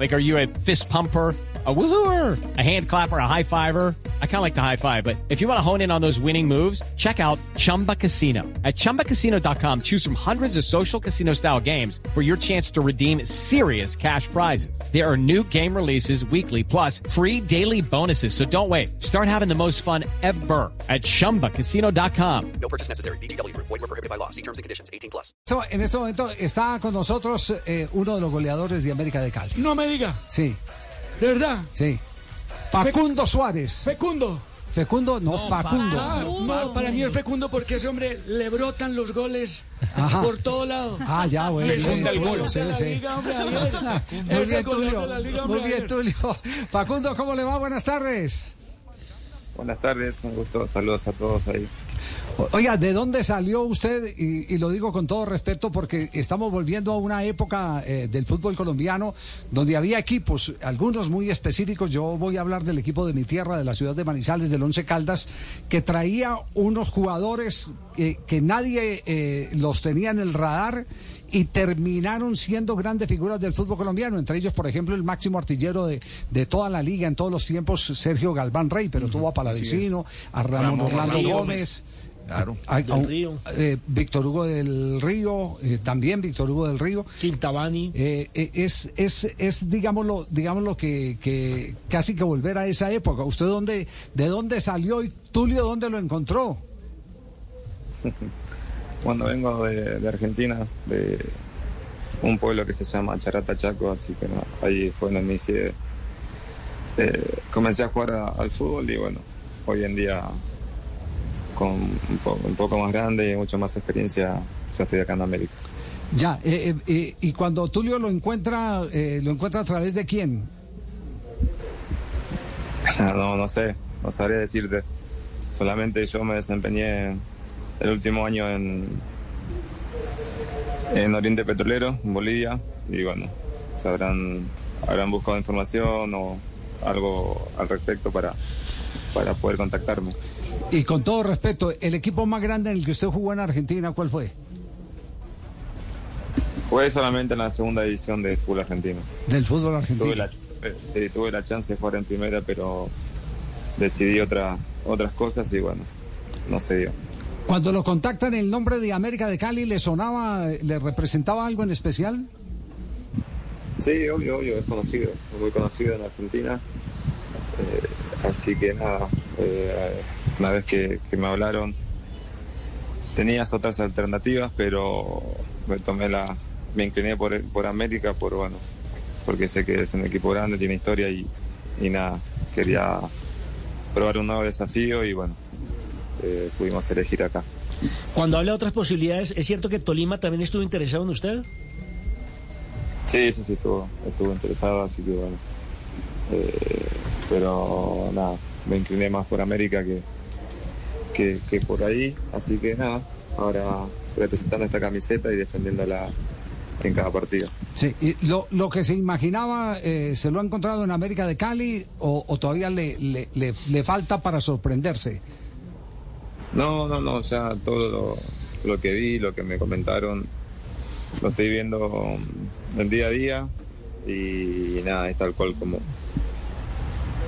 Like, are you a fist pumper? A woohooer, a hand clapper, a high fiver. I kind of like the high five, but if you want to hone in on those winning moves, check out Chumba Casino. At ChumbaCasino.com, choose from hundreds of social casino style games for your chance to redeem serious cash prizes. There are new game releases weekly, plus free daily bonuses. So don't wait. Start having the most fun ever at ChumbaCasino.com. No purchase necessary. BGW. Void were prohibited by law. See terms and conditions. 18 plus. Esto- En este momento está con nosotros eh, uno de los goleadores de América de Cali. No me diga, Sí, de verdad. sí. Facundo Suárez. Fecundo. Fecundo, no, Facundo. Ah, no, para mí es fecundo porque a ese hombre le brotan los goles Ajá. por todo lado. Ah, ya, bueno. Le el gol. sí, sí. Liga, hombre, Javier. Muy Ese bien, Tulio. Muy hombre, bien. Tulio. Facundo, ¿cómo le va? Buenas tardes. Buenas tardes, un gusto. Saludos a todos ahí. Oiga, ¿de dónde salió usted? Y, lo digo con todo respeto porque estamos volviendo a una época eh, del fútbol colombiano donde había equipos, algunos muy específicos. Yo voy a hablar del equipo de mi tierra, de la ciudad de Manizales, del Once Caldas, que traía unos jugadores que, que nadie eh, los tenía en el radar y terminaron siendo grandes figuras del fútbol colombiano. Entre ellos, por ejemplo, el máximo artillero de, de toda la liga en todos los tiempos, Sergio Galván Rey, pero tuvo a Palavecino, a Ramón, Ramón Orlando. Gómez. Claro. A- a- Del Río. eh, Víctor Hugo del Río, eh, también Víctor Hugo del Río. Quintabani. Eh, eh, es, es, es digámoslo, digámoslo que, que casi que volver a esa época. ¿Usted dónde, de dónde salió y Tulio dónde lo encontró? Bueno, vengo de, de Argentina, de un pueblo que se llama Charata Chaco, así que no, ahí fue donde inicié. Eh, comencé a jugar a- al fútbol y bueno, hoy en día con un, po- un poco más grande y mucha más experiencia, ya estoy acá en América. Ya, eh, eh, eh, y cuando Tulio lo encuentra, eh, lo encuentra a través de quién? No, no sé, no sabría decirte. Solamente yo me desempeñé el último año en, en Oriente Petrolero, en Bolivia, y bueno, sabrán, habrán buscado información o algo al respecto para, para poder contactarme. Y con todo respeto, el equipo más grande en el que usted jugó en Argentina, ¿cuál fue? Fue solamente en la segunda división de fútbol argentino. Del fútbol argentino. Tuve la, eh, sí, tuve la chance de jugar en primera, pero decidí otra, otras cosas y bueno, no se dio. Cuando lo contactan, el nombre de América de Cali le sonaba, le representaba algo en especial. Sí, obvio, obvio, es conocido, muy conocido en Argentina. Eh, así que nada, eh, una vez que, que me hablaron, tenías otras alternativas, pero me tomé la, me incliné por, por América, por bueno, porque sé que es un equipo grande, tiene historia y, y nada, quería probar un nuevo desafío y bueno, eh, pudimos elegir acá. Cuando habla de otras posibilidades, ¿es cierto que Tolima también estuvo interesado en usted? Sí, sí, sí, estuvo, estuvo interesado, así que bueno. Eh, pero nada, me incliné más por América que, que, que por ahí, así que nada, ahora representando esta camiseta y defendiéndola en cada partido. Sí, y lo, lo que se imaginaba, eh, ¿se lo ha encontrado en América de Cali o, o todavía le, le, le- le falta para sorprenderse? No, no, no, ya todo lo, lo que vi, lo que me comentaron, lo estoy viendo el día a día y nada, es tal cual como,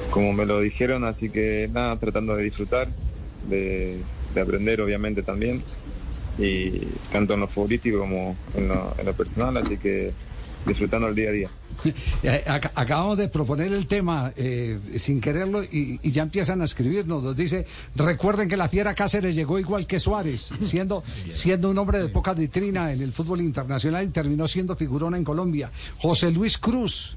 como me lo dijeron, así que nada, tratando de disfrutar, de, de aprender obviamente también, y tanto en lo futbolístico como en lo, en lo personal, así que disfrutando el día a día. Eh, ac- Acabamos de proponer el tema eh, sin quererlo y, ya empiezan a escribirnos. Nos dice, recuerden que la fiera Cáceres llegó igual que Suárez, siendo, siendo un hombre de poca vitrina en el fútbol internacional y terminó siendo figurona en Colombia. José Luis Cruz.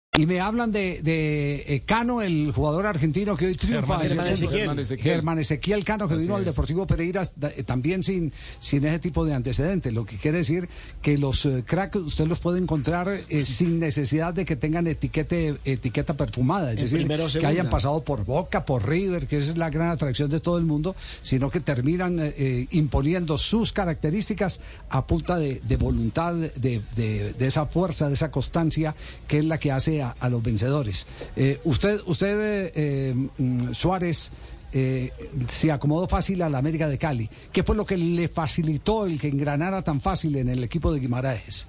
Y me hablan de, de eh, Cano, el jugador argentino que hoy triunfa. Germán Ezequiel. Germán Ezequiel. Germán Ezequiel Cano, que vino al Deportivo Pereira eh, también sin, sin ese tipo de antecedentes. Lo que quiere decir que los eh, cracks usted los puede encontrar eh, sin necesidad de que tengan etiquete, etiqueta perfumada. Es decir, que hayan pasado por Boca, por River, que esa es la gran atracción de todo el mundo, sino que terminan eh, imponiendo sus características a punta de, de voluntad, de, de- de esa fuerza, de esa constancia, que es la que hace a, los vencedores. Eh, usted, usted eh, mm, Suárez, eh, se acomodó fácil a la América de Cali. ¿Qué fue lo que le facilitó el que engranara tan fácil en el equipo de Guimaraes?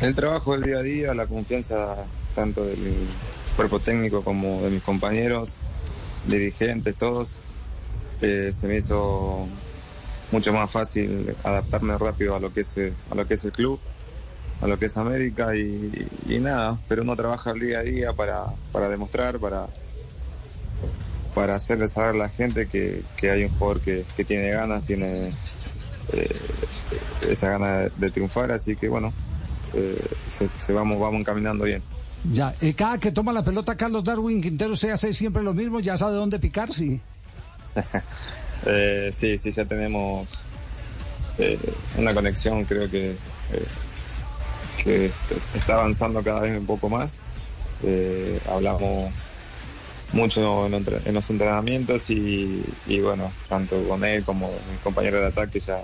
El trabajo del día a día, la confianza tanto del cuerpo técnico como de mis compañeros, dirigentes, todos, se me hizo mucho más fácil adaptarme rápido a lo que es, a lo que es el club, a lo que es América y, y nada, pero uno trabaja el día a día para, para demostrar, para, para hacerle saber a la gente que, que hay un jugador que, que tiene ganas, tiene eh, esa gana de, de triunfar, así que bueno, eh, se, se vamos, vamos encaminando bien. Ya, eh, cada que toma la pelota Carlos Darwin Quintero, usted hace siempre lo mismo, ya sabe dónde picar, sí. Eh, sí, sí, ya tenemos una conexión, creo que, que es- está avanzando cada vez un poco más. Eh, hablamos mucho en, los entrenamientos y, y bueno, tanto con él como mis compañeros de ataque ya,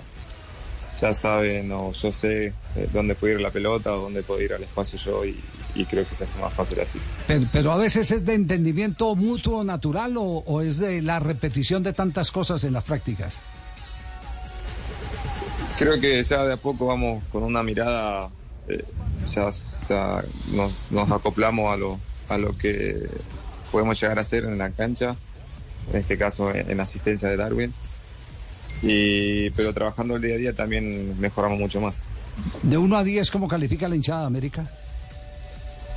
ya saben o yo sé eh, dónde puede ir la pelota o dónde puedo ir al espacio yo y, y creo que se hace más fácil así. Pero, pero a veces es de entendimiento mutuo natural o, o es de la repetición de tantas cosas en las prácticas. Creo que ya de a poco vamos con una mirada, eh, ya, ya nos, nos acoplamos a lo, a lo que podemos llegar a hacer en la cancha, en este caso en, en asistencia de Darwin. Y, pero trabajando el día a día también mejoramos mucho más. De 1 a 10, ¿cómo califica la hinchada de América?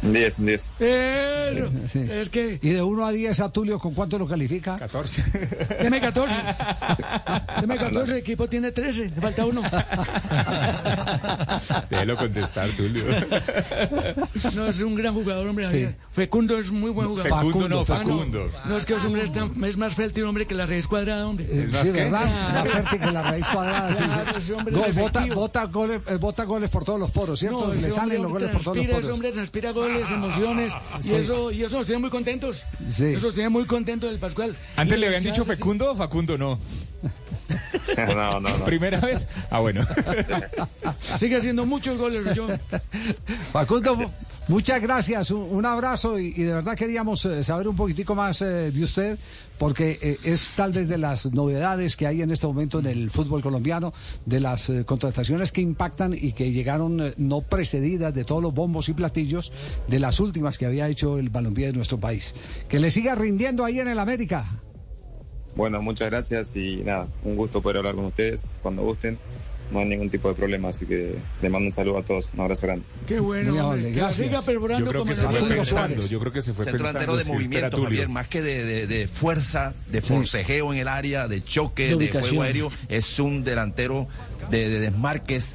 Un 10, un 10. Eso. Sí. Es que. Y de 1 a 10 a Tulio, ¿con cuánto lo califica? 14. Deme 14. Deme 14, el equipo tiene 13. Le falta uno. Déjelo contestar, Tulio. No, es un gran jugador, hombre. Sí. Fecundo es muy buen jugador. Fecundo no, Facundo. Facundo. No, es que ese hombre es, tan- es más fértil, hombre, que la raíz cuadrada, hombre. Eh, más sí, que- ¿verdad? Más fuerte que la raíz cuadrada. sí. Claro, ese hombre Gol, es bota, bota goles, eh, bota goles por todos los poros, ¿cierto? ese Le salen los goles por todos los transpira, Ese poros. hombre transpira goles, emociones, y, eso, y eso nos tiene muy contentos. Sí. Eso nos tiene muy contentos el Pascual. Antes Y le habían dicho Fecundo o Facundo no. no, no, no. ¿Primera vez? Ah, bueno. Sigue haciendo muchos goles, yo. Facundo, muchas gracias, un, abrazo y, de verdad queríamos eh, saber un poquitico más eh, de usted porque eh, es tal vez de las novedades que hay en este momento en el fútbol colombiano, de las eh, contrataciones que impactan y que llegaron no precedidas de todos los bombos y platillos de las últimas que había hecho el balompié de nuestro país. Que le siga rindiendo ahí en el América. Bueno, muchas gracias y nada, un gusto poder hablar con ustedes cuando gusten. No hay ningún tipo de problema, así que les mando un saludo a todos. Un abrazo grande. Qué bueno, amable, que siga Yo perforando creo como que se fue pensando. Yo creo que se fue Centro pensando. delantero de movimiento. Javier, más que de, de- de fuerza, de forcejeo en el área, de choque, De de, juego aéreo. Es un delantero de, de desmarques.